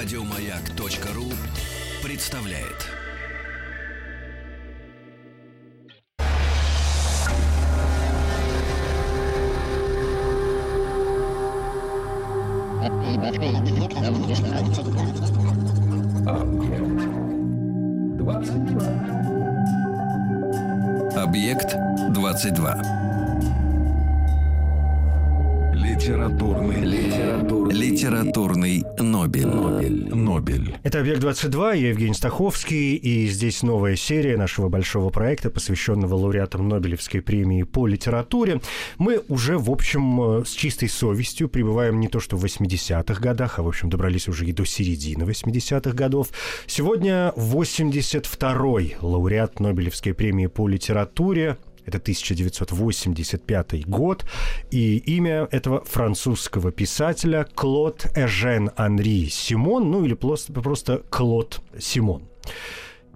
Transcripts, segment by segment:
Радиомаяк.ру представляет. Объект 22. Литературный, литературный, литературный Нобель. Нобель. Нобель. Это «Объект-22», я Евгений Стаховский, и здесь новая серия нашего большого проекта, посвященного лауреатам Нобелевской премии по литературе. Мы уже, в общем, с чистой совестью пребываем не то что в 80-х годах, а, в общем, добрались уже и до середины 80-х годов. Сегодня 82-й лауреат Нобелевской премии по литературе, это 1985 год, и имя этого французского писателя Клод Эжен Анри Симон, ну или просто, просто Клод Симон.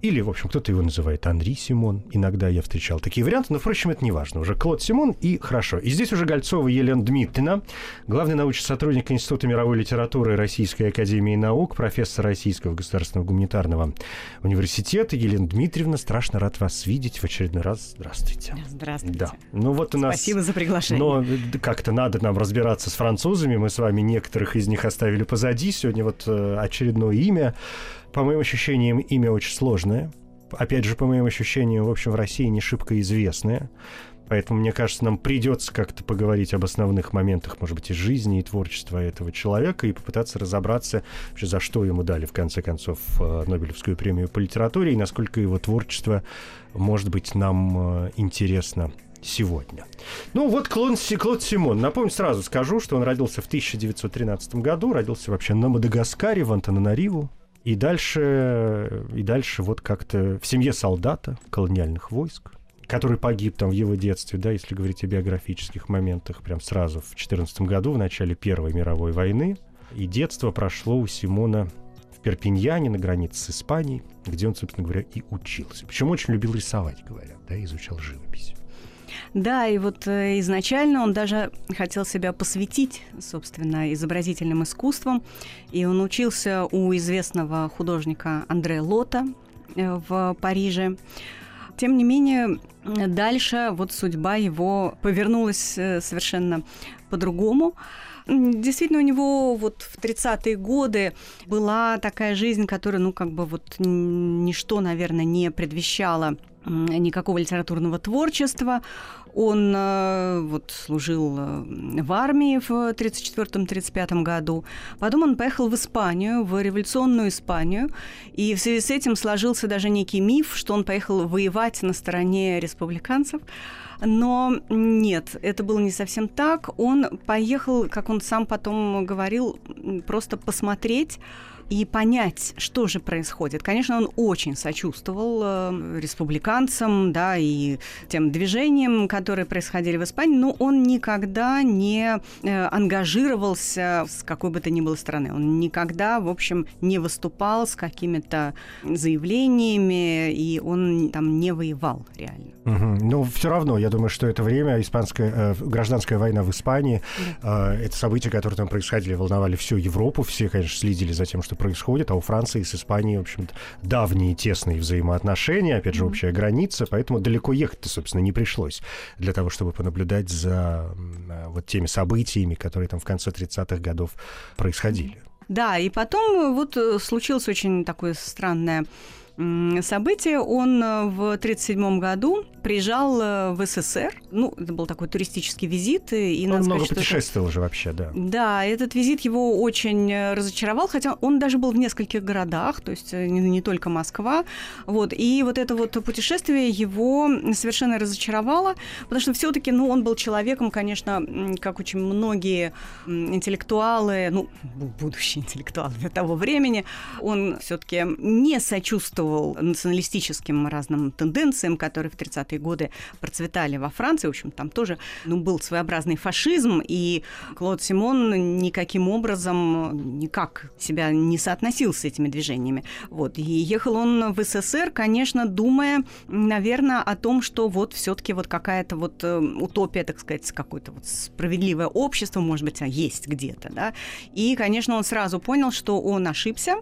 Или, в общем, кто-то его называет Андрей Симон. Иногда я встречал такие варианты, но, впрочем, это не важно. Уже Клод Симон и хорошо. И здесь уже Гольцова Елена Дмитриевна, главный научный сотрудник Института мировой литературы Российской Академии Наук, профессор Российского государственного гуманитарного университета. Елена Дмитриевна, страшно рад вас видеть в очередной раз. Здравствуйте. Здравствуйте. Да. Ну вот у нас... Спасибо за приглашение. Но как-то надо нам разбираться с французами. Мы с вами некоторых из них оставили позади. Сегодня вот э, очередное имя по моим ощущениям, имя очень сложное. Опять же, по моим ощущениям, в общем, в России не шибко известное. Поэтому, мне кажется, нам придется как-то поговорить об основных моментах, может быть, из жизни и творчества этого человека и попытаться разобраться, вообще, за что ему дали, в конце концов, э, Нобелевскую премию по литературе и насколько его творчество может быть нам э, интересно сегодня. Ну вот Клод, Клод Симон. Напомню, сразу скажу, что он родился в 1913 году, родился вообще на Мадагаскаре, в Антананариву, и дальше, и дальше вот как-то в семье солдата колониальных войск, который погиб там в его детстве, да, если говорить о биографических моментах, прям сразу в 14 году, в начале Первой мировой войны. И детство прошло у Симона в Перпиньяне на границе с Испанией, где он, собственно говоря, и учился. Причем очень любил рисовать, говорят, да, изучал живопись. Да, и вот э, изначально он даже хотел себя посвятить, собственно, изобразительным искусством. И он учился у известного художника Андре Лота э, в Париже. Тем не менее, дальше вот судьба его повернулась э, совершенно по-другому. Действительно, у него вот в 30-е годы была такая жизнь, которая, ну, как бы вот ничто, наверное, не предвещало никакого литературного творчества. Он э, вот служил э, в армии в 1934-1935 году. Потом он поехал в Испанию, в революционную Испанию. И в связи с этим сложился даже некий миф, что он поехал воевать на стороне республиканцев. Но нет, это было не совсем так. Он поехал, как он сам потом говорил, просто посмотреть и понять, что же происходит. Конечно, он очень сочувствовал э, республиканцам, да, и тем движениям, которые происходили в Испании, но он никогда не э, ангажировался с какой бы то ни было страны. Он никогда, в общем, не выступал с какими-то заявлениями, и он там не воевал реально. Угу. Но все равно, я думаю, что это время, испанская э, гражданская война в Испании, да. э, это события, которые там происходили, волновали всю Европу, все, конечно, следили за тем, что происходит, а у Франции с Испанией, в общем-то, давние тесные взаимоотношения, опять же, общая граница, поэтому далеко ехать-то, собственно, не пришлось для того, чтобы понаблюдать за вот теми событиями, которые там в конце 30-х годов происходили. Да, и потом вот э, случилось очень такое странное событие. Он э, в 1937 году приезжал э, в СССР. Ну, это был такой туристический визит. И, он много сказать, путешествовал это... же вообще, да. Да, этот визит его очень э, разочаровал, хотя он даже был в нескольких городах, то есть не, не только Москва. Вот. И вот это вот путешествие его совершенно разочаровало, потому что все таки ну, он был человеком, конечно, как очень многие интеллектуалы, ну, будущие интеллектуалы того времени, он все таки не сочувствовал сочувствовал националистическим разным тенденциям, которые в 30-е годы процветали во Франции. В общем, там тоже ну, был своеобразный фашизм, и Клод Симон никаким образом никак себя не соотносил с этими движениями. Вот. И ехал он в СССР, конечно, думая, наверное, о том, что вот все-таки вот какая-то вот э, утопия, так сказать, какое-то вот справедливое общество, может быть, есть где-то, да. И, конечно, он сразу понял, что он ошибся,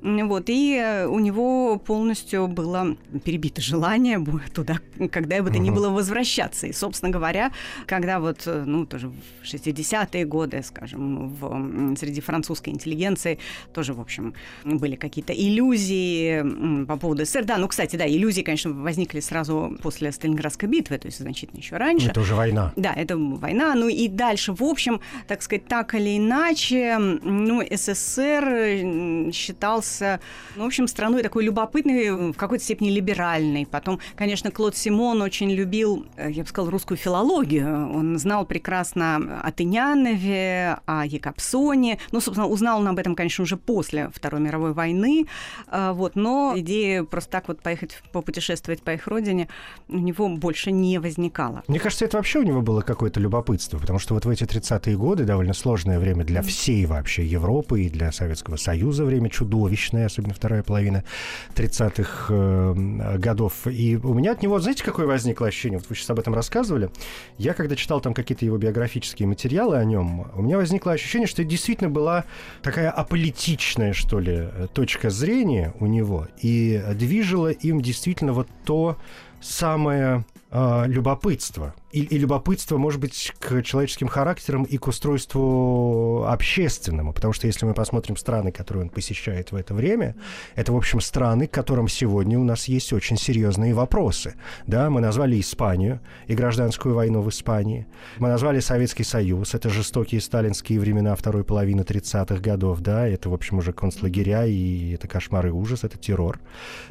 вот, и э, у него полностью было перебито желание туда, когда бы то ни было, возвращаться. И, собственно говоря, когда вот, э, ну, тоже в 60-е годы, скажем, в, среди французской интеллигенции тоже, в общем, были какие-то иллюзии по поводу СССР. Да, ну, кстати, да, иллюзии, конечно, возникли сразу после Сталинградской битвы, то есть значительно еще раньше. Это уже война. Да, это война. Ну и дальше, в общем, так сказать, так или иначе, ну, СССР считался являлся, ну, в общем, страной такой любопытной, в какой-то степени либеральной. Потом, конечно, Клод Симон очень любил, э, я бы сказала, русскую филологию. Он знал прекрасно о Тынянове, о Якобсоне. Ну, собственно, узнал он об этом, конечно, уже после Второй мировой войны. А, вот, но идея просто так вот поехать, попутешествовать по их родине у него больше не возникала. Мне кажется, это вообще у него было какое-то любопытство, потому что вот в эти 30-е годы, довольно сложное время для всей вообще Европы и для Советского Союза, время чудовищ, чудовищная, особенно вторая половина 30-х э, годов. И у меня от него, знаете, какое возникло ощущение? Вот вы сейчас об этом рассказывали. Я, когда читал там какие-то его биографические материалы о нем, у меня возникло ощущение, что это действительно была такая аполитичная, что ли, точка зрения у него. И движило им действительно вот то самое э, любопытство – и, и любопытство, может быть, к человеческим характерам и к устройству общественному. Потому что если мы посмотрим страны, которые он посещает в это время, это, в общем, страны, к которым сегодня у нас есть очень серьезные вопросы. Да, мы назвали Испанию и гражданскую войну в Испании. Мы назвали Советский Союз. Это жестокие сталинские времена второй половины 30-х годов. Да, это, в общем, уже концлагеря, и это кошмар и ужас, это террор.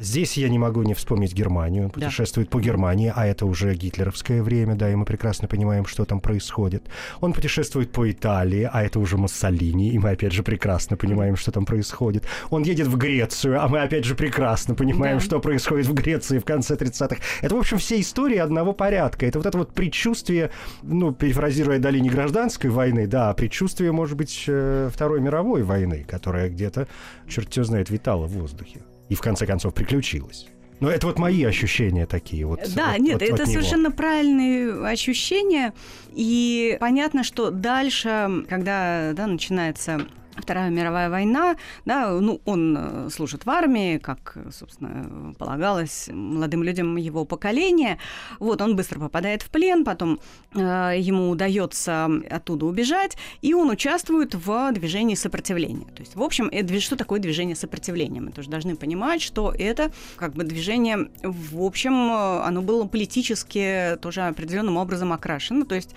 Здесь я не могу не вспомнить Германию. Он путешествует да. по Германии, а это уже гитлеровское время, да, и мы прекрасно понимаем, что там происходит. Он путешествует по Италии, а это уже Муссолини, и мы опять же прекрасно понимаем, что там происходит. Он едет в Грецию, а мы опять же прекрасно понимаем, да. что происходит в Греции в конце 30-х. Это, в общем, все истории одного порядка. Это вот это вот предчувствие, ну, перефразируя долине гражданской войны, да, предчувствие, может быть, э, Второй мировой войны, которая где-то, черт знает, витала в воздухе. И в конце концов приключилась. Но это вот мои ощущения такие. Вот, да, вот, нет, вот, это совершенно правильные ощущения. И понятно, что дальше, когда да, начинается Вторая мировая война, да, ну, он э, служит в армии, как, собственно, полагалось молодым людям его поколения. Вот, он быстро попадает в плен, потом э, ему удается оттуда убежать, и он участвует в движении сопротивления. То есть, в общем, это, что такое движение сопротивления? Мы тоже должны понимать, что это как бы движение, в общем, э, оно было политически тоже определенным образом окрашено. То есть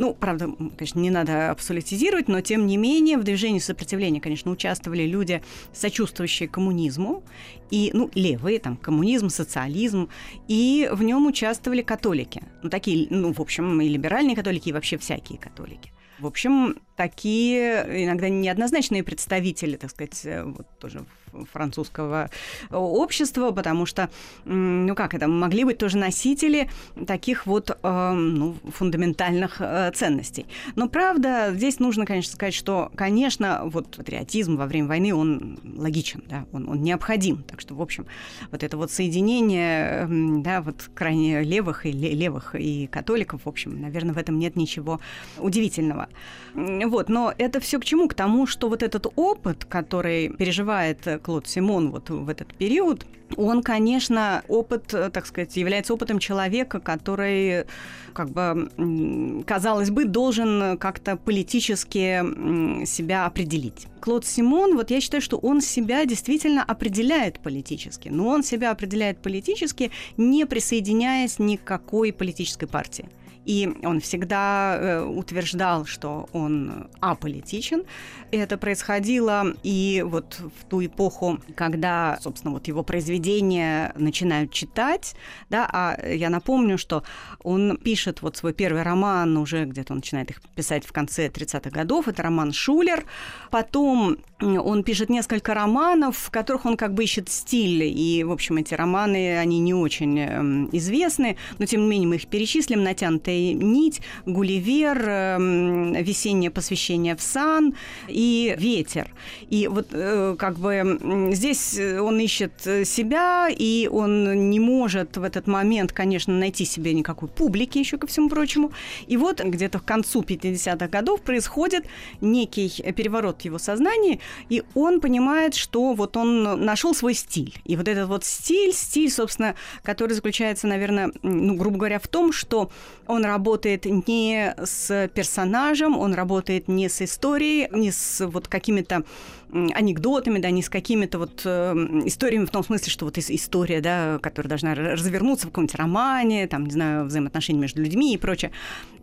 ну, правда, конечно, не надо абсолютизировать, но тем не менее в движении сопротивления, конечно, участвовали люди, сочувствующие коммунизму, и, ну, левые, там, коммунизм, социализм, и в нем участвовали католики. Ну, такие, ну, в общем, и либеральные католики, и вообще всякие католики. В общем, такие иногда неоднозначные представители, так сказать, э, вот тоже французского общества, потому что, ну как это, могли быть тоже носители таких вот э, ну, фундаментальных э, ценностей. Но правда, здесь нужно, конечно, сказать, что, конечно, вот патриотизм во время войны, он логичен, да, он, он необходим. Так что, в общем, вот это вот соединение, да, вот крайне левых и левых и католиков, в общем, наверное, в этом нет ничего удивительного. Вот, но это все к чему? К тому, что вот этот опыт, который переживает Клод Симон вот в этот период, он, конечно, опыт, так сказать, является опытом человека, который, как бы, казалось бы, должен как-то политически себя определить. Клод Симон, вот я считаю, что он себя действительно определяет политически, но он себя определяет политически, не присоединяясь ни к какой политической партии. И он всегда э, утверждал, что он аполитичен. Это происходило и вот в ту эпоху, когда, собственно, вот его произведения начинают читать, да, а я напомню, что он пишет вот свой первый роман уже где-то он начинает их писать в конце 30-х годов, это роман «Шулер», потом он пишет несколько романов, в которых он как бы ищет стиль, и, в общем, эти романы, они не очень эм, известны, но, тем не менее, мы их перечислим. «Натянутая нить», «Гулливер», эм, «Весеннее посвящение в сан» и «Ветер». И вот э, как бы здесь он ищет себя, и он не может в этот момент, конечно, найти себе никакой публики еще ко всему прочему. И вот где-то к концу 50-х годов происходит некий переворот в его сознании, и он понимает, что вот он нашел свой стиль. И вот этот вот стиль, стиль, собственно, который заключается, наверное, ну, грубо говоря, в том, что он работает не с персонажем, он работает не с историей, не с вот какими-то анекдотами, да, не с какими-то вот э, историями в том смысле, что вот история, да, которая должна развернуться в каком-нибудь романе, там, не знаю, взаимоотношения между людьми и прочее.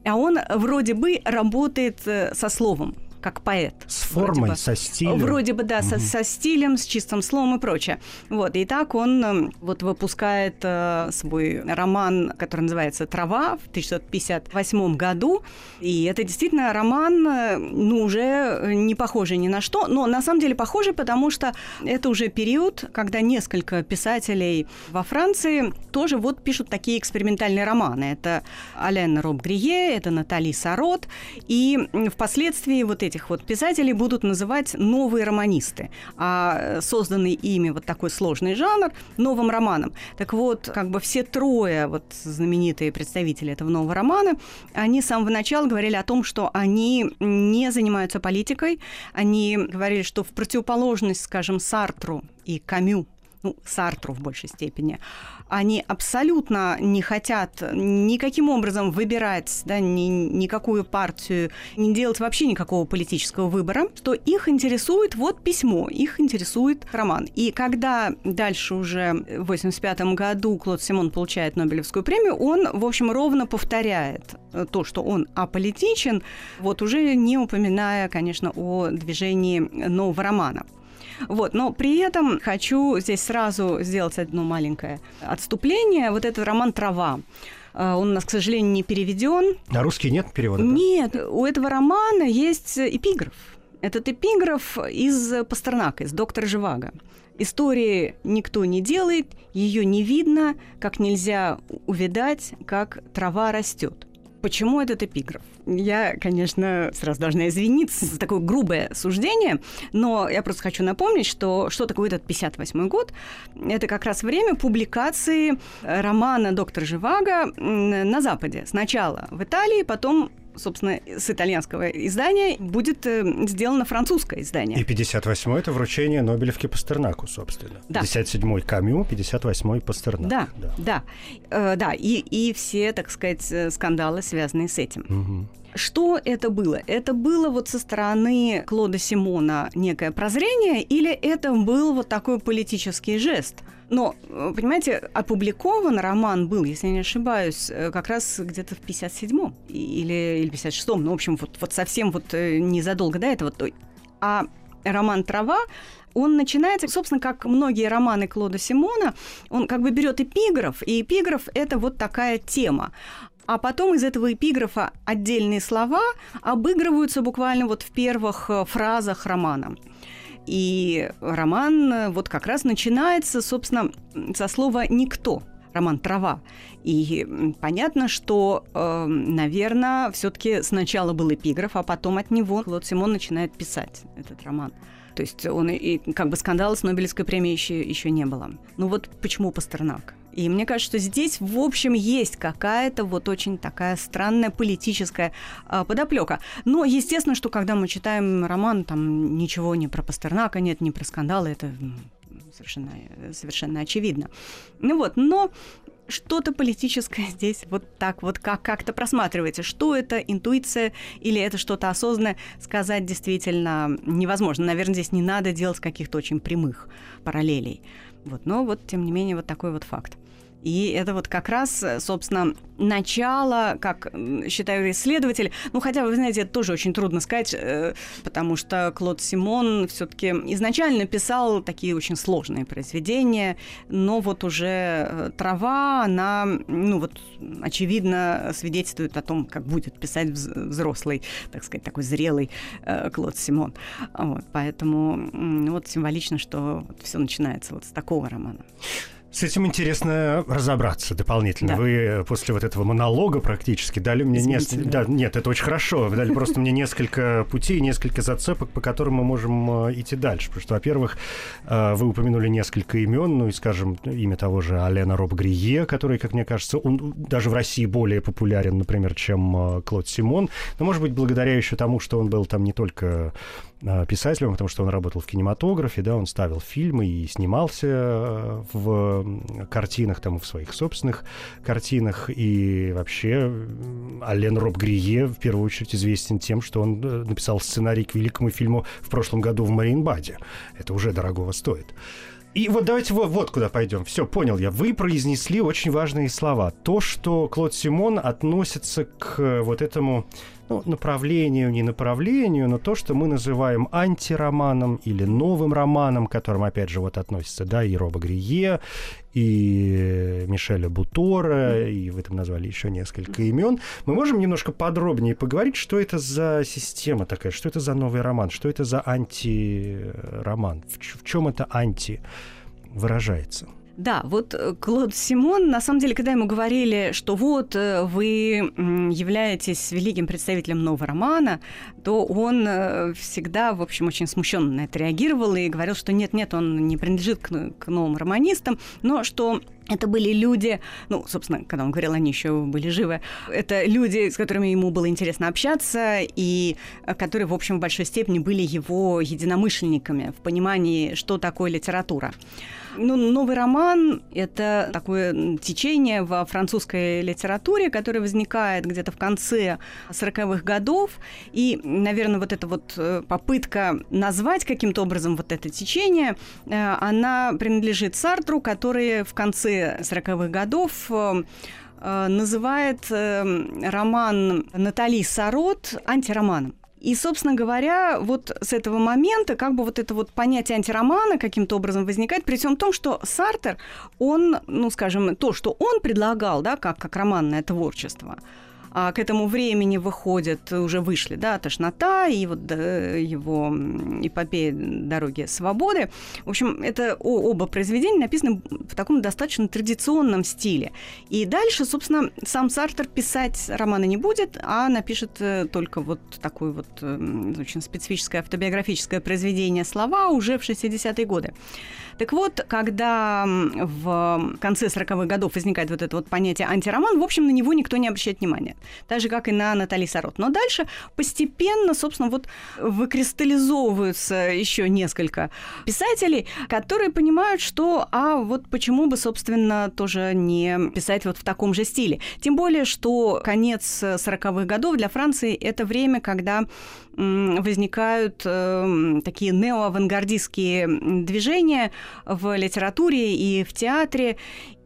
А он вроде бы работает э, со словом как поэт. С формой, бы. со стилем. Вроде бы, да, угу. со, со стилем, с чистым словом и прочее. Вот, и так он эм, вот выпускает э, свой роман, который называется «Трава» в 1958 году. И это действительно роман, э, ну, уже не похожий ни на что, но на самом деле похожий, потому что это уже период, когда несколько писателей во Франции тоже вот пишут такие экспериментальные романы. Это Ален Роб Грие, это Натали Сарот, и впоследствии вот этих вот писателей будут называть новые романисты, а созданный ими вот такой сложный жанр новым романом. Так вот, как бы все трое вот знаменитые представители этого нового романа, они с самого начала говорили о том, что они не занимаются политикой, они говорили, что в противоположность, скажем, Сартру и Камю, ну, Сартру в большей степени, они абсолютно не хотят никаким образом выбирать да, ни, никакую партию, не делать вообще никакого политического выбора, что их интересует вот письмо, их интересует роман. И когда дальше уже в 1985 году Клод Симон получает Нобелевскую премию, он, в общем, ровно повторяет то, что он аполитичен, вот уже не упоминая, конечно, о движении нового романа. Вот, но при этом хочу здесь сразу сделать одно маленькое отступление. Вот этот роман «Трава». Э, он у нас, к сожалению, не переведен. На русский нет перевода? Нет, у этого романа есть эпиграф. Этот эпиграф из Пастернака, из «Доктора Живаго». Истории никто не делает, ее не видно, как нельзя увидать, как трава растет. Почему этот эпиграф? Я, конечно, сразу должна извиниться за такое грубое суждение, но я просто хочу напомнить, что что такое этот 58 год? Это как раз время публикации романа «Доктор Живаго» на Западе. Сначала в Италии, потом собственно, с итальянского издания будет э, сделано французское издание. И 58-й – это вручение Нобелевки Пастернаку, собственно. Да. 57-й Камю, 58-й Пастернак. Да, да, да. Э, да и, и все, так сказать, э, скандалы, связанные с этим. Угу. Что это было? Это было вот со стороны Клода Симона некое прозрение или это был вот такой политический жест? Но, э, понимаете, опубликован роман был, если я не ошибаюсь, э, как раз где-то в 57-м или, или 56-м. Ну, в общем, вот, вот совсем вот э, незадолго до этого. А роман «Трава» он начинается, собственно, как многие романы Клода Симона, он как бы берет эпиграф, и эпиграф – это вот такая тема а потом из этого эпиграфа отдельные слова обыгрываются буквально вот в первых фразах романа. И роман э, вот как раз начинается, собственно, со слова «никто», роман «Трава». И понятно, что, э, наверное, все-таки сначала был эпиграф, а потом от него Клод Симон начинает писать этот роман. То есть он и как бы скандала с Нобелевской премией еще, еще не было. Ну вот почему Пастернак? И мне кажется, что здесь, в общем, есть какая-то вот очень такая странная политическая э, подоплека. Но, естественно, что когда мы читаем роман, там ничего не про Пастернака нет, не про скандалы, это совершенно, совершенно очевидно. Ну вот, но что-то политическое здесь вот так вот как- как-то просматривается. Что это, интуиция или это что-то осознанное, сказать действительно невозможно. Наверное, здесь не надо делать каких-то очень прямых параллелей. Вот, но вот, тем не менее, вот такой вот факт. И это вот как раз, собственно, начало, как считаю исследователь, ну хотя, вы знаете, это тоже очень трудно сказать, э, потому что Клод Симон все-таки изначально писал такие очень сложные произведения, но вот уже э, трава, она, ну вот, очевидно, свидетельствует о том, как будет писать взрослый, так сказать, такой зрелый э, Клод Симон. Вот, поэтому вот символично, что все начинается вот с такого романа. С этим интересно разобраться дополнительно. Да. Вы э, после вот этого монолога практически дали мне несколько... Да, нет, это очень хорошо. Вы дали просто мне несколько путей, несколько зацепок, по которым мы можем э, идти дальше. Потому что, во-первых, э, вы упомянули несколько имен, ну и, скажем, имя того же Алена Роб Грие, который, как мне кажется, он даже в России более популярен, например, чем Клод Симон. Но, может быть, благодаря еще тому, что он был там не только писателем, потому что он работал в кинематографе, да, он ставил фильмы и снимался э, в картинах, там, в своих собственных картинах, и вообще Ален Роб Грие в первую очередь известен тем, что он э, написал сценарий к великому фильму в прошлом году в Маринбаде. Это уже дорогого стоит. И вот давайте вот, вот куда пойдем. Все, понял я. Вы произнесли очень важные слова. То, что Клод Симон относится к вот этому ну, направлению, не направлению, но то, что мы называем антироманом или новым романом, к которым, опять же, вот относится, да, и Роба Грие, и Мишеля Бутора, и вы там назвали еще несколько имен. Мы можем немножко подробнее поговорить, что это за система такая, что это за новый роман, что это за антироман, в, в чем это анти выражается? Да, вот э, Клод Симон, на самом деле, когда ему говорили, что вот э, вы являетесь великим представителем нового романа, то он э, всегда, в общем, очень смущенно на это реагировал и говорил, что нет-нет, он не принадлежит к, к новым романистам, но что это были люди, ну, собственно, когда он говорил, они еще были живы. Это люди, с которыми ему было интересно общаться, и которые, в общем, в большой степени были его единомышленниками в понимании, что такое литература. Ну, новый роман – это такое течение во французской литературе, которое возникает где-то в конце 40-х годов. И, наверное, вот эта вот э, попытка назвать каким-то образом вот это течение, э, она принадлежит Сартру, который в конце 40-х годов э, называет роман Натали Сарот антироманом. И, собственно говоря, вот с этого момента как бы вот это вот понятие антиромана каким-то образом возникает, при всем том, что Сартер, он, ну, скажем, то, что он предлагал, да, как, как романное творчество – а к этому времени выходят, уже вышли, да, «Тошнота» и вот его эпопея «Дороги свободы». В общем, это оба произведения написаны в таком достаточно традиционном стиле. И дальше, собственно, сам Сартер писать романы не будет, а напишет э, только вот такое вот э, очень специфическое автобиографическое произведение «Слова» уже в 60-е годы. Так вот, когда в конце 40-х годов возникает вот это вот понятие антироман, в общем, на него никто не обращает внимания. Так же, как и на Натали Сарот. Но дальше постепенно, собственно, вот выкристаллизовываются еще несколько писателей, которые понимают, что, а вот почему бы, собственно, тоже не писать вот в таком же стиле. Тем более, что конец 40-х годов для Франции это время, когда возникают э, такие неоавангардистские движения в литературе и в театре.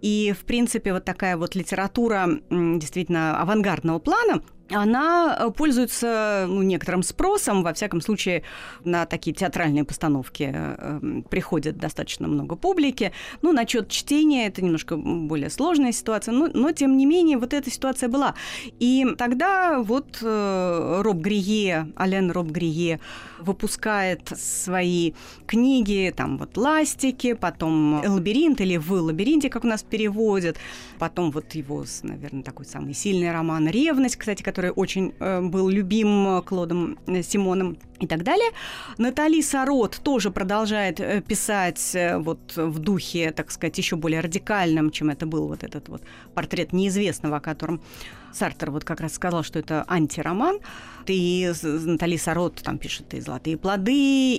И, в принципе, вот такая вот литература действительно авангардного плана – она э, пользуется ну, некоторым спросом, во всяком случае, на такие театральные постановки э, эм, приходит достаточно много публики. Ну, насчет чтения это немножко более сложная ситуация, но, но тем не менее вот эта ситуация была. И тогда вот э, Роб Грие, Ален Роб Грие выпускает свои книги, там вот «Ластики», потом «Лабиринт» или «В лабиринте», как у нас переводят, потом вот его, наверное, такой самый сильный роман «Ревность», кстати, который который очень э, был любим Клодом э, Симоном и так далее. Натали Сарот тоже продолжает э, писать вот в духе, так сказать, еще более радикальном, чем это был вот этот вот портрет неизвестного, о котором Сартер вот как раз сказал, что это антироман. И Натали Сарот там пишет и «Золотые плоды»,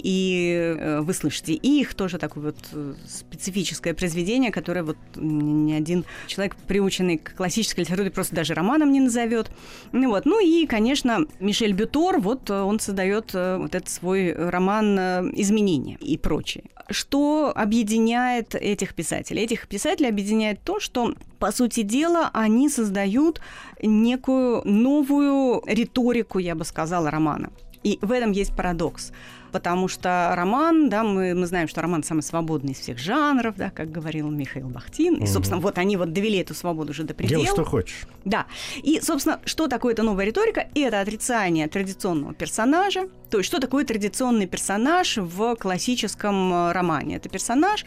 и э, «Вы слышите их», тоже такое вот э, специфическое произведение, которое вот ни один человек, приученный к классической литературе, просто даже романом не назовет. Ну, вот. ну и, конечно, Мишель Бютор, вот он создает э, вот этот свой роман «Изменения» и прочее. Что объединяет этих писателей? Этих писателей объединяет то, что по сути дела, они создают некую новую риторику, я бы сказала, романа. И в этом есть парадокс потому что роман, да, мы, мы знаем, что роман самый свободный из всех жанров, да, как говорил Михаил Бахтин. И, собственно, вот они вот довели эту свободу уже до предела. Делай, что хочешь. Да. И, собственно, что такое эта новая риторика? Это отрицание традиционного персонажа. То есть, что такое традиционный персонаж в классическом э, романе? Это персонаж,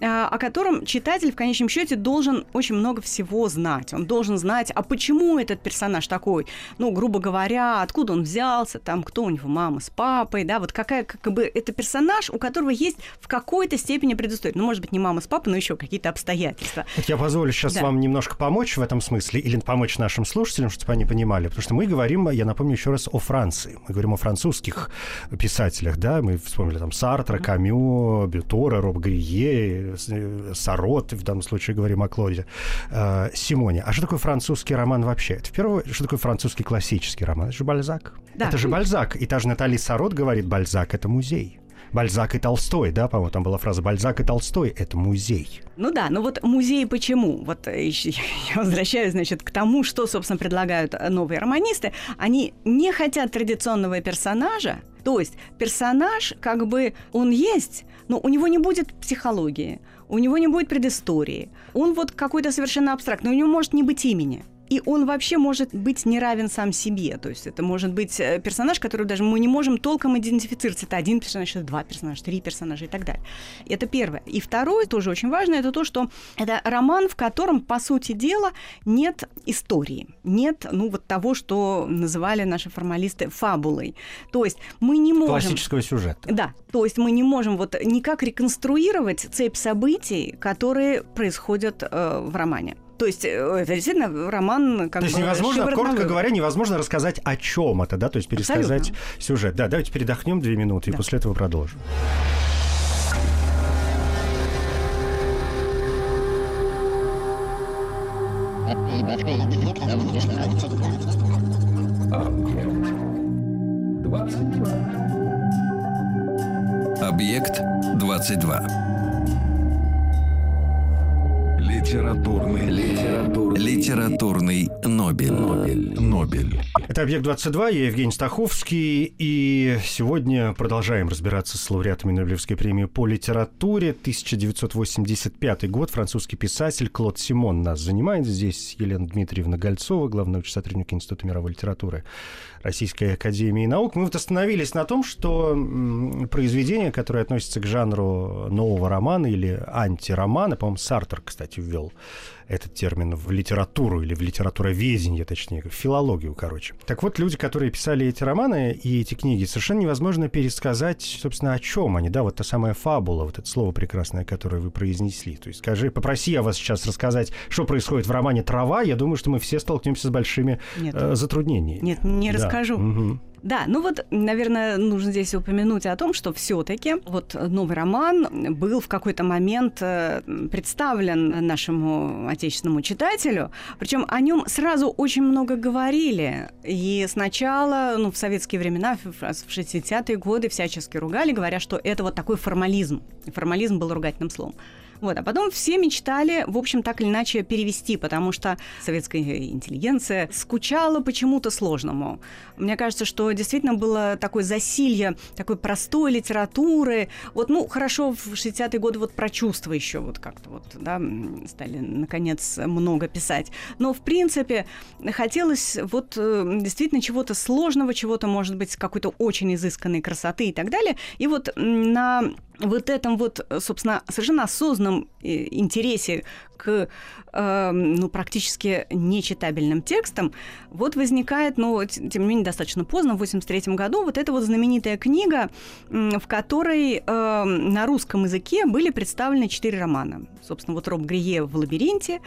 о котором читатель в конечном счете должен очень много всего знать. Он должен знать, а почему этот персонаж такой, ну, грубо говоря, откуда он взялся, там, кто у него мама с папой, да, вот какая, как бы, это персонаж, у которого есть в какой-то степени предыстория. Ну, может быть, не мама с папой, но еще какие-то обстоятельства. Я позволю сейчас да. вам немножко помочь в этом смысле или помочь нашим слушателям, чтобы они понимали, потому что мы говорим, я напомню еще раз, о Франции. Мы говорим о французских писателях, да, мы вспомнили там Сартра, Камю, Бютора, Роб Грие, Сарот, в данном случае говорим о Клоде, э, Симоне. А что такое французский роман вообще? Это в первую что такое французский классический роман? Это же Бальзак. Да. Это же Бальзак. И та же Натали Сарот говорит, Бальзак — это музей. Бальзак и Толстой, да, по-моему, там была фраза «Бальзак и Толстой – это музей». Ну да, ну вот музей почему? Вот э, я возвращаюсь, значит, к тому, что, собственно, предлагают новые романисты. Они не хотят традиционного персонажа, то есть персонаж, как бы, он есть, но у него не будет психологии, у него не будет предыстории. Он вот какой-то совершенно абстрактный, у него может не быть имени. И он вообще может быть не равен сам себе. То есть это может быть э, персонаж, который даже мы не можем толком идентифицировать. Это один персонаж, это два персонажа, три персонажа и так далее. Это первое. И второе, тоже очень важно, это то, что это роман, в котором, по сути дела, нет истории. Нет, ну, вот того, что называли наши формалисты фабулой. То есть мы не можем... Классического сюжета. Да. То есть мы не можем вот никак реконструировать цепь событий, которые происходят э, в романе. То есть э, это действительно роман как То есть невозможно, коротко говоря, невозможно рассказать о чем это, да, то есть пересказать Абсолютно. сюжет. Да, давайте передохнем две минуты да. и после этого продолжим. Объект 22. Литературный, литературный, литературный Нобель. Нобель. Нобель. Это «Объект-22», я Евгений Стаховский, и сегодня продолжаем разбираться с лауреатами Нобелевской премии по литературе. 1985 год, французский писатель Клод Симон нас занимает. Здесь Елена Дмитриевна Гольцова, главный сотрудник Института мировой литературы Российской Академии Наук. Мы вот остановились на том, что произведение, которое относится к жанру нового романа или антиромана, по-моему, Сартер, кстати, ввел этот термин в литературу или в литературоведение, точнее, в филологию, короче. Так вот, люди, которые писали эти романы и эти книги, совершенно невозможно пересказать, собственно, о чем они, да, вот та самая фабула, вот это слово прекрасное, которое вы произнесли. То есть скажи, попроси я вас сейчас рассказать, что происходит в романе «Трава», я думаю, что мы все столкнемся с большими Нет. Э, затруднениями. Нет, не да. Расскажу. Угу. Да, ну вот, наверное, нужно здесь упомянуть о том, что все-таки вот новый роман был в какой-то момент э, представлен нашему отечественному читателю, причем о нем сразу очень много говорили. И сначала, ну, в советские времена, в 60-е годы всячески ругали, говоря, что это вот такой формализм. формализм был ругательным словом. Вот. А потом все мечтали, в общем, так или иначе перевести, потому что советская интеллигенция скучала почему-то сложному. Мне кажется, что действительно было такое засилье такой простой литературы. Вот, ну, хорошо, в 60-е годы вот про чувства еще вот как-то вот, да, стали, наконец, много писать. Но, в принципе, хотелось вот э, действительно чего-то сложного, чего-то, может быть, какой-то очень изысканной красоты и так далее. И вот на вот этом вот, собственно, совершенно осознанном э, интересе к э, ну, практически нечитабельным текстам, вот возникает, ну, тем не менее, достаточно поздно, в 1983 году, вот эта вот знаменитая книга, в которой э, на русском языке были представлены четыре романа. Собственно, вот Роб Грие в «Лабиринте»,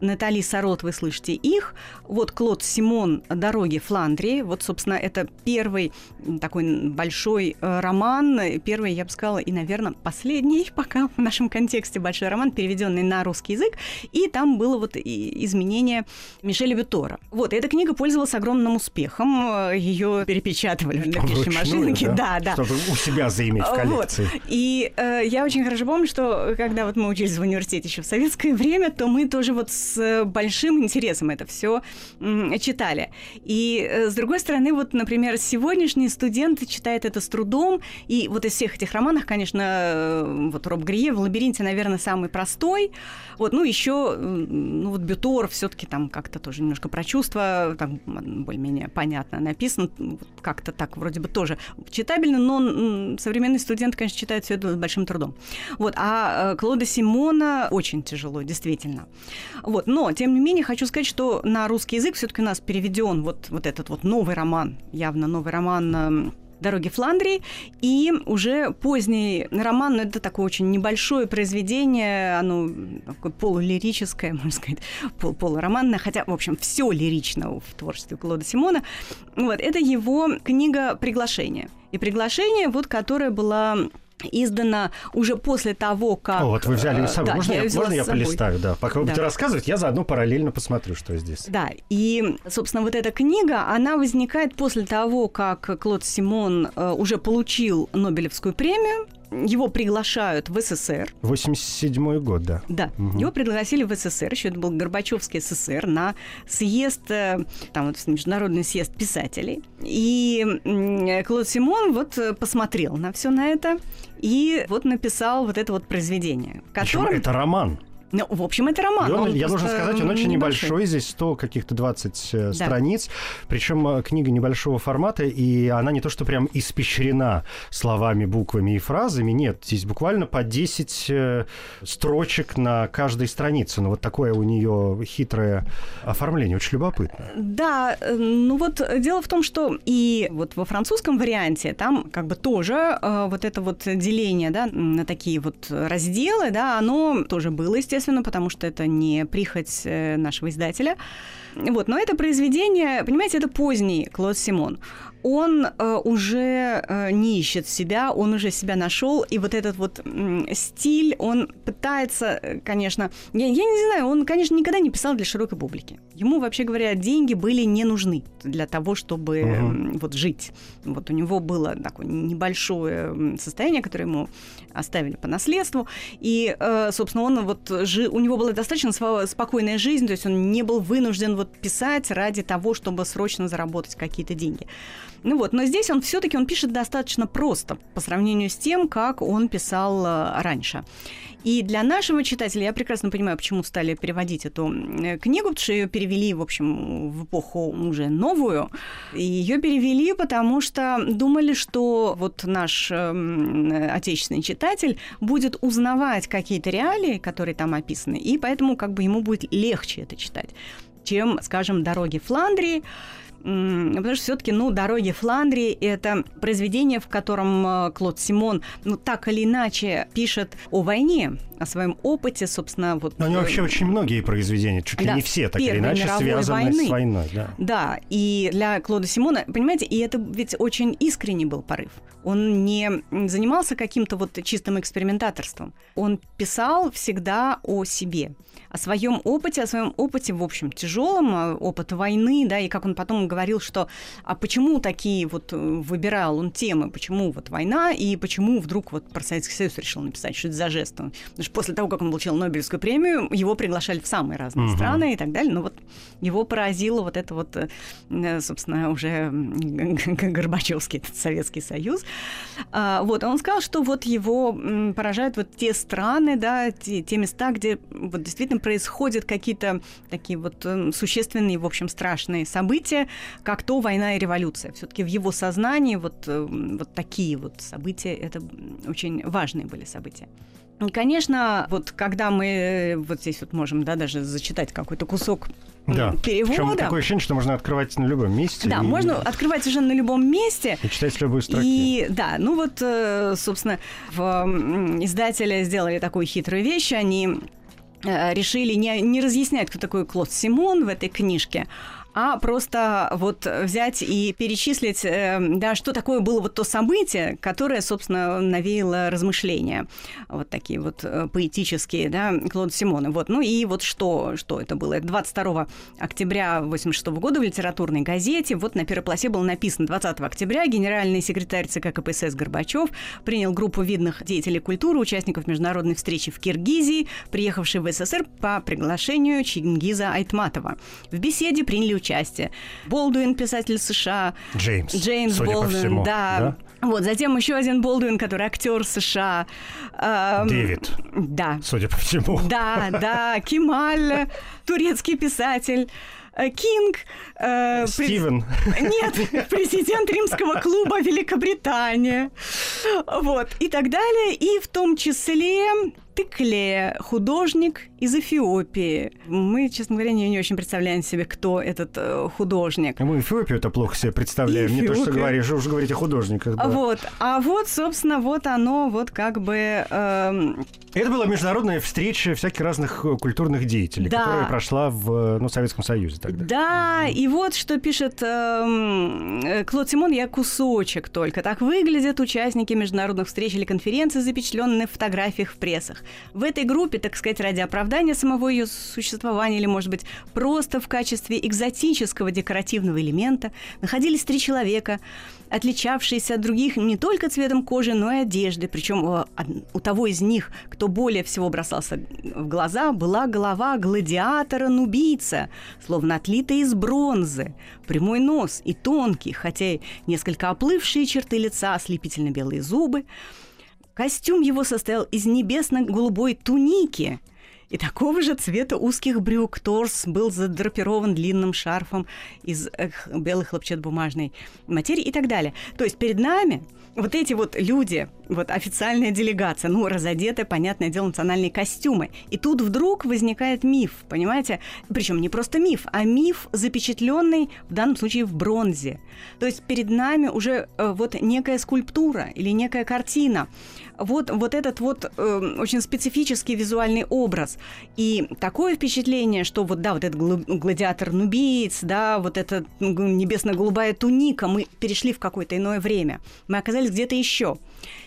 Натали Сарот, вы слышите их. Вот Клод Симон «Дороги Фландрии». Вот, собственно, это первый такой большой э, роман. Первый, я бы сказала, и, наверное, последний пока в нашем контексте большой роман, переведенный на русский язык. И там было вот изменение Мишеля Витора. Вот, эта книга пользовалась огромным успехом, ее перепечатывали на пишущей машинке. Да? да, да. Чтобы у себя заиметь в коллекции. Вот. И э, я очень хорошо помню, что когда вот мы учились в университете еще в советское время, то мы тоже вот с большим интересом это все читали. И э, с другой стороны, вот, например, сегодняшние студенты читают это с трудом, и вот из всех этих романов, конечно, э, вот Роб Грие в «Лабиринте», наверное, самый простой. Вот, ну, еще, ну, вот Бютор все-таки там как-то тоже немножко про чувства, там более-менее понятно написано, как-то так вроде бы тоже читабельно, но современные студенты, конечно, читают все это с большим трудом. Вот, а э, Клода Симона очень тяжело, действительно. Вот, но, тем не менее, хочу сказать, что на русский язык все-таки у нас переведен вот, вот этот вот новый роман, явно новый роман «Дороги Фландрии», и уже поздний роман, но ну, это такое очень небольшое произведение, оно такое полулирическое, можно сказать, пол полуроманное, хотя, в общем, все лирично в творчестве Клода Симона. Вот, это его книга «Приглашение». И «Приглашение», вот, которая была издана уже после того, как... О, вот вы взяли ее с собой. Да, можно я, я, можно я полистаю? Да. Пока вы да. будете рассказывать, я заодно параллельно посмотрю, что здесь. Да, и, собственно, вот эта книга, она возникает после того, как Клод Симон э, уже получил Нобелевскую премию его приглашают в СССР. 87 год, да. Да, угу. его пригласили в СССР, еще это был Горбачевский СССР, на съезд, э, там вот международный съезд писателей. И Клод Симон вот э, посмотрел на все на это и вот написал вот это вот произведение. Которым... Почему? Это роман. Ну, в общем, это роман. он, он я должен сказать, он очень небольшой, небольшой здесь 100 каких-то 20 э, да. страниц, причем э, книга небольшого формата, и она не то, что прям испещрена словами, буквами и фразами, нет, здесь буквально по 10 э, строчек на каждой странице, ну вот такое у нее хитрое оформление, очень любопытно. Да, ну вот дело в том, что и вот во французском варианте там как бы тоже э, вот это вот деление, да, на такие вот разделы, да, оно тоже было, естественно, естественно, потому что это не прихоть э, нашего издателя. Вот, но это произведение, понимаете, это поздний Клод Симон он э, уже э, не ищет себя, он уже себя нашел, и вот этот вот э, стиль, он пытается, э, конечно, я, я не знаю, он, конечно, никогда не писал для широкой публики. Ему, вообще говоря, деньги были не нужны для того, чтобы э, вот жить. Вот у него было такое небольшое состояние, которое ему оставили по наследству, и, э, собственно, он вот жи, у него была достаточно спокойная жизнь, то есть он не был вынужден вот писать ради того, чтобы срочно заработать какие-то деньги. Ну вот, но здесь он все-таки он пишет достаточно просто по сравнению с тем, как он писал э, раньше. И для нашего читателя, я прекрасно понимаю, почему стали переводить эту э, книгу, потому что ее перевели, в общем, в эпоху уже новую. И ее перевели, потому что думали, что вот наш э, отечественный читатель будет узнавать какие-то реалии, которые там описаны, и поэтому как бы ему будет легче это читать чем, скажем, «Дороги Фландрии», Потому что все-таки, ну, «Дороги Фландрии» — это произведение, в котором э, Клод Симон, ну, так или иначе пишет о войне, о своем опыте, собственно, вот... Но у него вообще очень многие произведения, чуть ли да, не все, так или иначе, связаны войны. с войной. Да. да, и для Клода Симона, понимаете, и это ведь очень искренний был порыв. Он не занимался каким-то вот чистым экспериментаторством. Он писал всегда о себе о своем опыте, о своем опыте, в общем, тяжелом, а, опыт войны, да, и как он потом говорил, что а почему такие вот э, выбирал он темы, почему вот война, и почему вдруг вот про Советский Союз решил написать, что это за жест. Потому что после того, как он получил Нобелевскую премию, его приглашали в самые разные угу. страны и так далее, но вот его поразило вот это вот, э, собственно, уже Горбачевский этот Советский Союз. А, вот, он сказал, что вот его поражают вот те страны, да, те, те места, где вот действительно происходят какие-то такие вот эм, существенные, в общем, страшные события, как то война и революция. Все-таки в его сознании вот, эм, вот такие вот события, это очень важные были события. И, конечно, вот когда мы э, вот здесь вот можем, да, даже зачитать какой-то кусок да. перевода. Причем такое ощущение, что можно открывать на любом месте. Да, и... можно открывать уже на любом месте. И читать любую строку. И да, ну вот, э, собственно, в издатели сделали такую хитрую вещь. Они Э, решили не, не разъяснять, кто такой Клод Симон в этой книжке, а просто вот взять и перечислить, э, да, что такое было вот то событие, которое, собственно, навеяло размышления, вот такие вот э, поэтические, да, Клода Симона. Вот, ну и вот что, что это было? Это 22 октября 86 года в литературной газете, вот на первой полосе было написано 20 октября генеральный секретарь ЦК КПСС Горбачев принял группу видных деятелей культуры, участников международной встречи в Киргизии, приехавшей в СССР по приглашению Чингиза Айтматова. В беседе приняли участие Болдуин, писатель США, Джеймс. Джеймс судя Болдуин, всему, да. Вот, затем еще один Болдуин, который актер США. Эм, Дэвид, Да. судя по всему. Да, да, Кемаль, турецкий писатель. э, Кинг, э, Стивен. нет, президент римского клуба Великобритания, вот, и так далее, и в том числе Тыкле, художник из Эфиопии. Мы, честно говоря, не, не очень представляем себе, кто этот э, художник. А Мы Эфиопию-то плохо себе представляем. Не то, что Эфиопию. говоришь, уже говорить о художниках. да. Вот, а вот, собственно, вот оно, вот как бы эм, Это была международная встреча всяких разных э, культурных деятелей, Да. которая прошла в э, ну, Советском Союзе тогда. Да, и вот что пишет эм, э, Клод Симон, я кусочек только. Так выглядят участники международных встреч или конференций, запечатленные в фотографиях в прессах. В этой группе, так сказать, ради оправдания самого ее существования или, может быть, просто в качестве экзотического декоративного элемента находились три человека, отличавшиеся от других не только цветом кожи, но и одежды. Причем у, од- у того из них, кто более всего бросался в глаза, была голова гладиатора-нубийца, словно отлитая из бронзы, прямой нос и тонкий, хотя и несколько оплывшие черты лица, ослепительно белые зубы. Костюм его состоял из небесно-голубой туники и такого же цвета узких брюк. Торс был задрапирован длинным шарфом из белой хлопчатобумажной материи и так далее. То есть перед нами вот эти вот люди, вот официальная делегация, ну, разодетые, понятное дело, национальные костюмы. И тут вдруг возникает миф, понимаете? Причем не просто миф, а миф, запечатленный в данном случае в бронзе. То есть перед нами уже э, вот некая скульптура или некая картина. Вот, вот этот вот э, очень специфический визуальный образ. И такое впечатление, что вот, да, вот этот гладиатор-нубиец, да, вот эта небесно-голубая туника, мы перешли в какое-то иное время. Мы оказались где-то еще.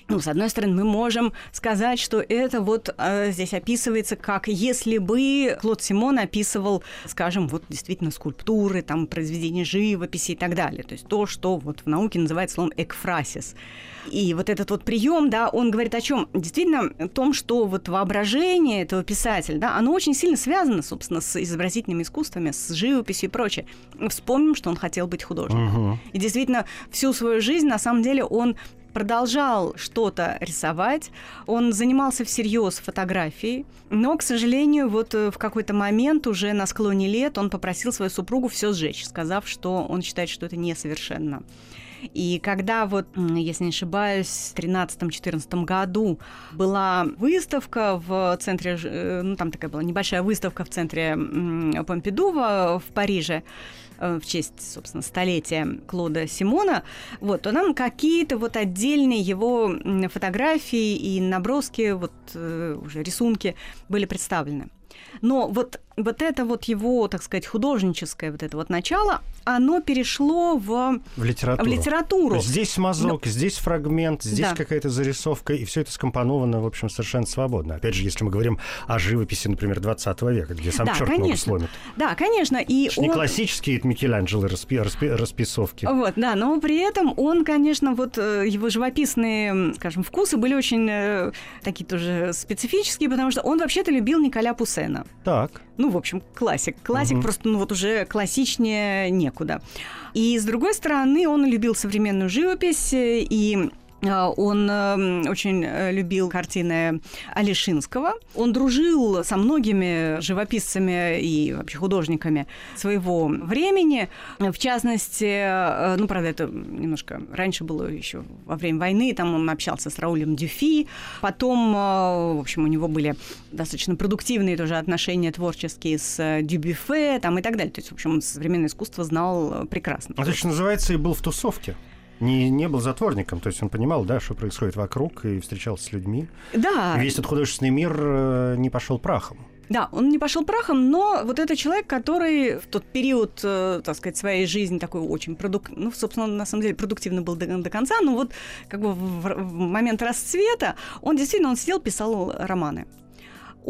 Ну, с одной стороны, мы можем сказать, что это вот э, здесь описывается как если бы Клод Симон описывал, скажем, вот действительно скульптуры, там, произведения живописи и так далее. То есть то, что вот в науке называется словом экфрасис. И вот этот вот прием, да, он говорит о чем? Действительно, о том, что вот воображение этого писателя, да, оно очень сильно связано, собственно, с изобразительными искусствами, с живописью и прочее. Вспомним, что он хотел быть художником. Мгм. И действительно, всю свою жизнь, на самом деле, он продолжал что-то рисовать, он занимался всерьез фотографией, но, к сожалению, вот э, в какой-то момент уже на склоне лет он попросил свою супругу все сжечь, сказав, что он считает, что это несовершенно. И когда вот, если не ошибаюсь, в 13-14 году была выставка в центре, э, ну там такая была небольшая выставка в центре м, Помпиду в Париже, э, в честь, собственно, столетия Клода Симона, вот, то нам какие-то вот отдельные его фотографии и наброски, вот э, уже рисунки были представлены. Но вот, вот это вот его, так сказать, художническое вот это вот начало, оно перешло в, В литературу. в литературу. Здесь мазок, здесь фрагмент, здесь Да. какая-то зарисовка, и все это скомпоновано, в общем, совершенно свободно. Опять же, если мы говорим о живописи, например, 20 века, где сам Да, черт ногу конечно. сломит. Да, конечно. И Это ж не он- классические Микеланджело распи- распи- расписовки. Вот, да, но при этом он, конечно, вот э, его живописные, скажем, вкусы были очень э, такие тоже специфические, потому что он вообще-то любил Николя Пуссена. Так. Ну, в общем, классик. Классик Мгм. просто, ну, вот уже классичнее некуда. И, с другой стороны, он любил современную живопись, э, и он э, очень э, любил картины Алишинского. Он дружил со многими живописцами и вообще художниками своего времени. В частности, э, ну, правда, это немножко раньше было еще во время войны, там он общался с Раулем Дюфи. Потом, в общем, у него были достаточно продуктивные тоже отношения творческие с Дюбюфе там, и так далее. То есть, в общем, он современное искусство знал прекрасно. А что называется, и был в тусовке. Не, не был затворником, то есть он понимал, да, что происходит вокруг, и встречался с людьми. Да, И весь этот художественный мир э, не пошел прахом. Да, он не пошел прахом, но вот это человек, который в тот период, э, так сказать, своей жизни такой очень продук... ну, собственно, он на самом деле продуктивно был до, до конца, но вот как бы в, в момент расцвета он действительно, он сидел, писал романы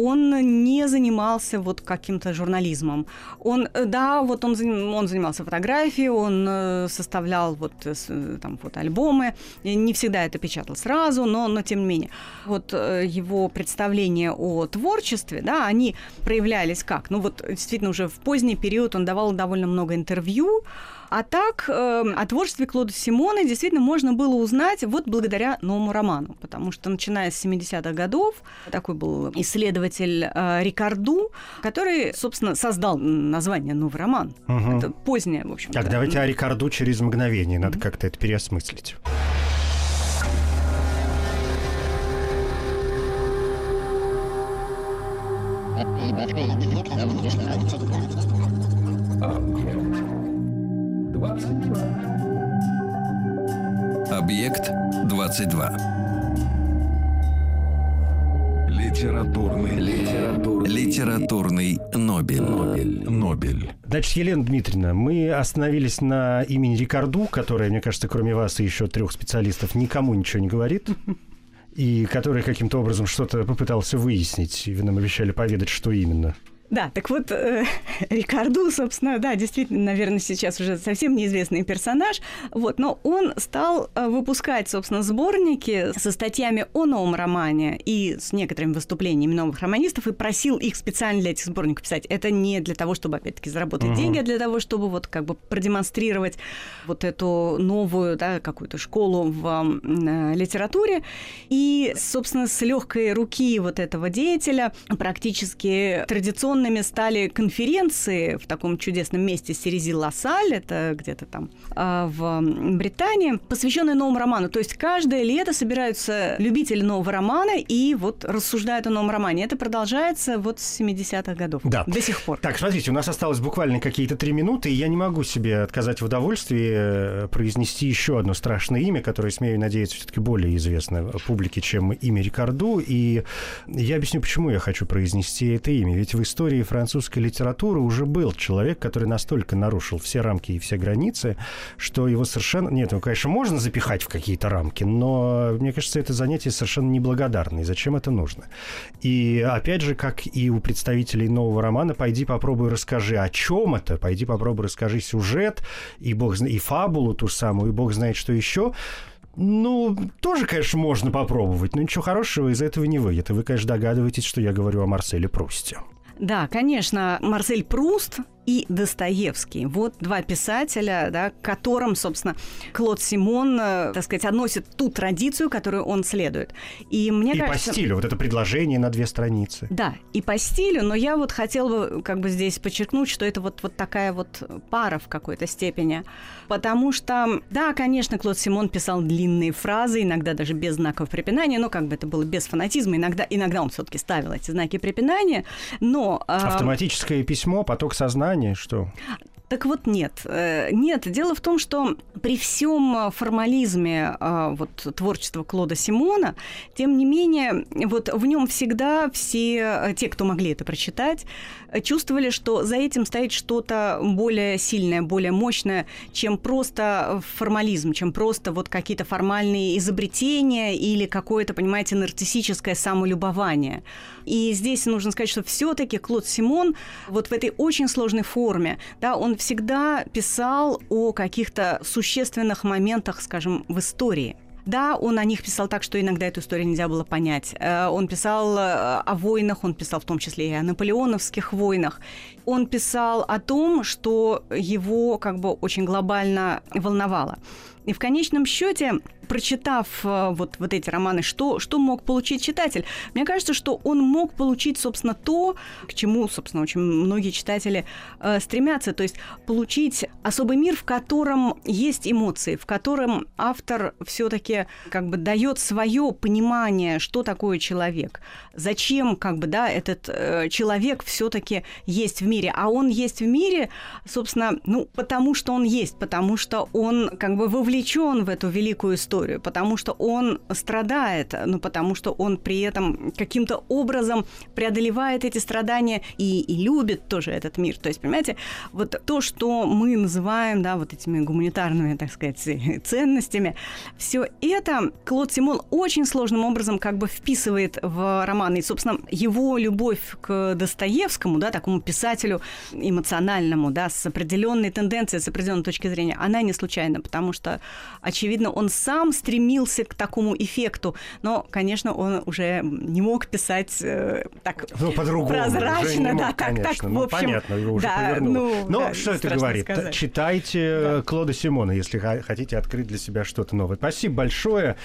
он не занимался вот каким-то журнализмом. Он, э, да, вот он, он занимался фотографией, он э, составлял вот э, там фотоальбомы, не всегда это печатал сразу, но, но тем не менее. Вот его представления о творчестве, да, они проявлялись как? Ну вот действительно уже в поздний период он давал довольно много интервью, а так, э, о творчестве Клода Симона действительно можно было узнать вот благодаря новому роману, потому что начиная с 70-х годов такой был исследователь э, Рикарду, который, собственно, создал название «Новый роман». Угу. Это позднее, в общем. Так, давайте о Рикарду через мгновение, надо угу. как-то это переосмыслить. Объект 22. Литературный, литературный, литературный Нобель. Нобель. Нобель. Значит, Елена Дмитриевна, мы остановились на имени Рикарду, которое, мне кажется, кроме вас и еще трех специалистов, никому ничего не говорит. И который каким-то образом что-то попытался выяснить. И вы нам обещали поведать, что именно. Да, так вот, э, Рикарду, собственно, да, действительно, наверное, сейчас уже совсем неизвестный персонаж, вот, но он стал э, выпускать, собственно, сборники со статьями о новом романе и с некоторыми выступлениями новых романистов и просил их специально для этих сборников писать. Это не для того, чтобы, опять-таки, заработать uh-huh. деньги, а для того, чтобы вот как бы продемонстрировать вот эту новую, да, какую-то школу в э, литературе. И, собственно, с легкой руки вот этого деятеля практически традиционно традиционными стали конференции в таком чудесном месте Серези Лассаль, это где-то там а, в Британии, посвященные новому роману. То есть каждое лето собираются любители нового романа и вот рассуждают о новом романе. Это продолжается вот с 70-х годов. Да. До сих пор. Так, смотрите, у нас осталось буквально какие-то три минуты, и я не могу себе отказать в удовольствии э, произнести еще одно страшное имя, которое, смею надеяться, все-таки более известно публике, чем имя Рикарду. И я объясню, почему я хочу произнести это имя. Ведь в истории истории французской литературы уже был человек, который настолько нарушил все рамки и все границы, что его совершенно... Нет, ну, конечно, можно запихать в какие-то рамки, но, мне кажется, это занятие совершенно неблагодарное. Зачем это нужно? И, опять же, как и у представителей нового романа, пойди попробуй расскажи, о чем это, пойди попробуй расскажи сюжет, и, бог, и фабулу ту самую, и бог знает, что еще. Ну, тоже, конечно, можно попробовать, но ничего хорошего из этого не выйдет. И вы, конечно, догадываетесь, что я говорю о Марселе Прусте. Да, конечно, Марсель Пруст и Достоевский. Вот два писателя, да, к которым, собственно, Клод Симон, э, так сказать, относит ту традицию, которую он следует. И мне и кажется... по стилю, вот это предложение на две страницы. Да, и по стилю, но я вот хотела бы как бы здесь подчеркнуть, что это вот, вот такая вот пара в какой-то степени. Потому что, да, конечно, Клод Симон писал длинные фразы, иногда даже без знаков препинания, но как бы это было без фанатизма, иногда, иногда он все-таки ставил эти знаки препинания, но... Автоматическое письмо, поток сознания сознание, что... Так вот нет. Э, нет, дело в том, что при всем формализме э, вот, творчества Клода Симона, тем не менее, вот в нем всегда все э, те, кто могли это прочитать, чувствовали, что за этим стоит что-то более сильное, более мощное, чем просто формализм, чем просто вот какие-то формальные изобретения или какое-то, понимаете, нарциссическое самолюбование. И здесь нужно сказать, что все-таки Клод Симон вот в этой очень сложной форме, да, он всегда писал о каких-то существенных моментах, скажем, в истории. Да, он о них писал так, что иногда эту историю нельзя было понять. Э, он писал э, о войнах, он писал в том числе и о наполеоновских войнах. Он писал о том, что его как бы очень глобально волновало. И в конечном счете прочитав э, вот, вот эти романы, что, что мог получить читатель? Мне кажется, что он мог получить, собственно, то, к чему, собственно, очень многие читатели э, стремятся, то есть получить особый мир, в котором есть эмоции, в котором автор все-таки как бы дает свое понимание, что такое человек, зачем как бы да этот э, человек все-таки есть в мире, а он есть в мире, собственно, ну потому что он есть, потому что он как бы вовлечен вовлечен в эту великую историю, потому что он страдает, ну, потому что он при этом каким-то образом преодолевает эти страдания и, и любит тоже этот мир. То есть, понимаете, вот то, что мы называем, да, вот этими гуманитарными, так сказать, ценностями, все это Клод Симон очень сложным образом как бы вписывает в роман. И, собственно, его любовь к Достоевскому, да, такому писателю эмоциональному, да, с определенной тенденцией, с определенной точки зрения, она не случайна, потому что, очевидно, он сам стремился к такому эффекту, но, конечно, он уже не мог писать э, так ну, прозрачно, да, так, конечно. так, ну, в общем. Понятно, уже да, Ну, но да, что это говорит? Сказать. Читайте да. Клода Симона, если хотите открыть для себя что-то новое. Спасибо большое.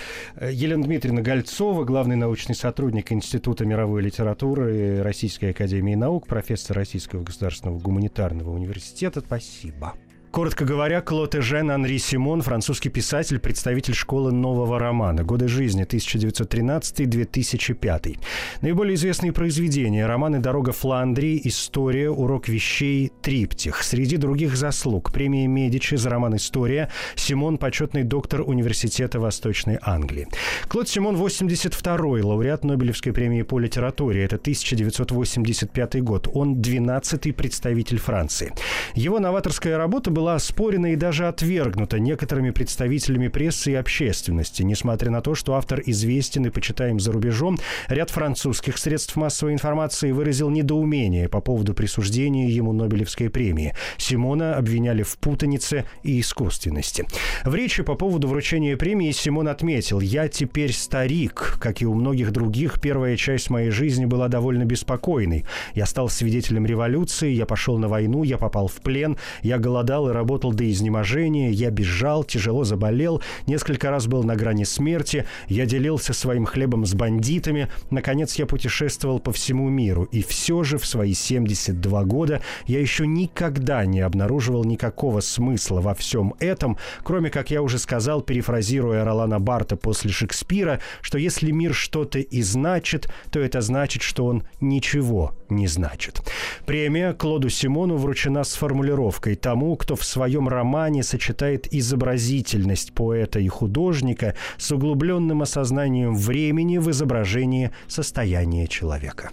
Елена Дмитриевна Гольцова, главный научный сотрудник Института мировой литературы Российской академии наук, профессор Российского государственного гуманитарного университета. Спасибо. Коротко говоря, Клод Эжен Анри Симон, французский писатель, представитель школы нового романа. Годы жизни 1913-2005. Наиболее известные произведения – романы «Дорога Фландрии», «История», «Урок вещей», «Триптих». Среди других заслуг – премия Медичи за роман «История», Симон – почетный доктор Университета Восточной Англии. Клод Симон – 82-й лауреат Нобелевской премии по литературе. Это 1985 год. Он 12-й представитель Франции. Его новаторская работа была была оспорена и даже отвергнута некоторыми представителями прессы и общественности, несмотря на то, что автор известен и почитаем за рубежом, ряд французских средств массовой информации выразил недоумение по поводу присуждения ему Нобелевской премии. Симона обвиняли в путанице и искусственности. В речи по поводу вручения премии Симон отметил «Я теперь старик. Как и у многих других, первая часть моей жизни была довольно беспокойной. Я стал свидетелем революции, я пошел на войну, я попал в плен, я голодал и работал до изнеможения, я бежал, тяжело заболел, несколько раз был на грани смерти, я делился своим хлебом с бандитами, наконец я путешествовал по всему миру, и все же в свои 72 года я еще никогда не обнаруживал никакого смысла во всем этом, кроме, как я уже сказал, перефразируя Ролана Барта после Шекспира, что если мир что-то и значит, то это значит, что он ничего не значит. Премия Клоду Симону вручена с формулировкой тому, кто в в своем романе сочетает изобразительность поэта и художника с углубленным осознанием времени в изображении состояния человека.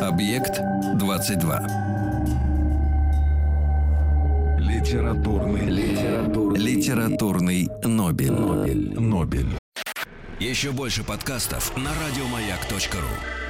Объект 22. Литературный, литературный, литературный Нобель. Нобель. Нобель. Еще больше подкастов на радиомаяк.ру.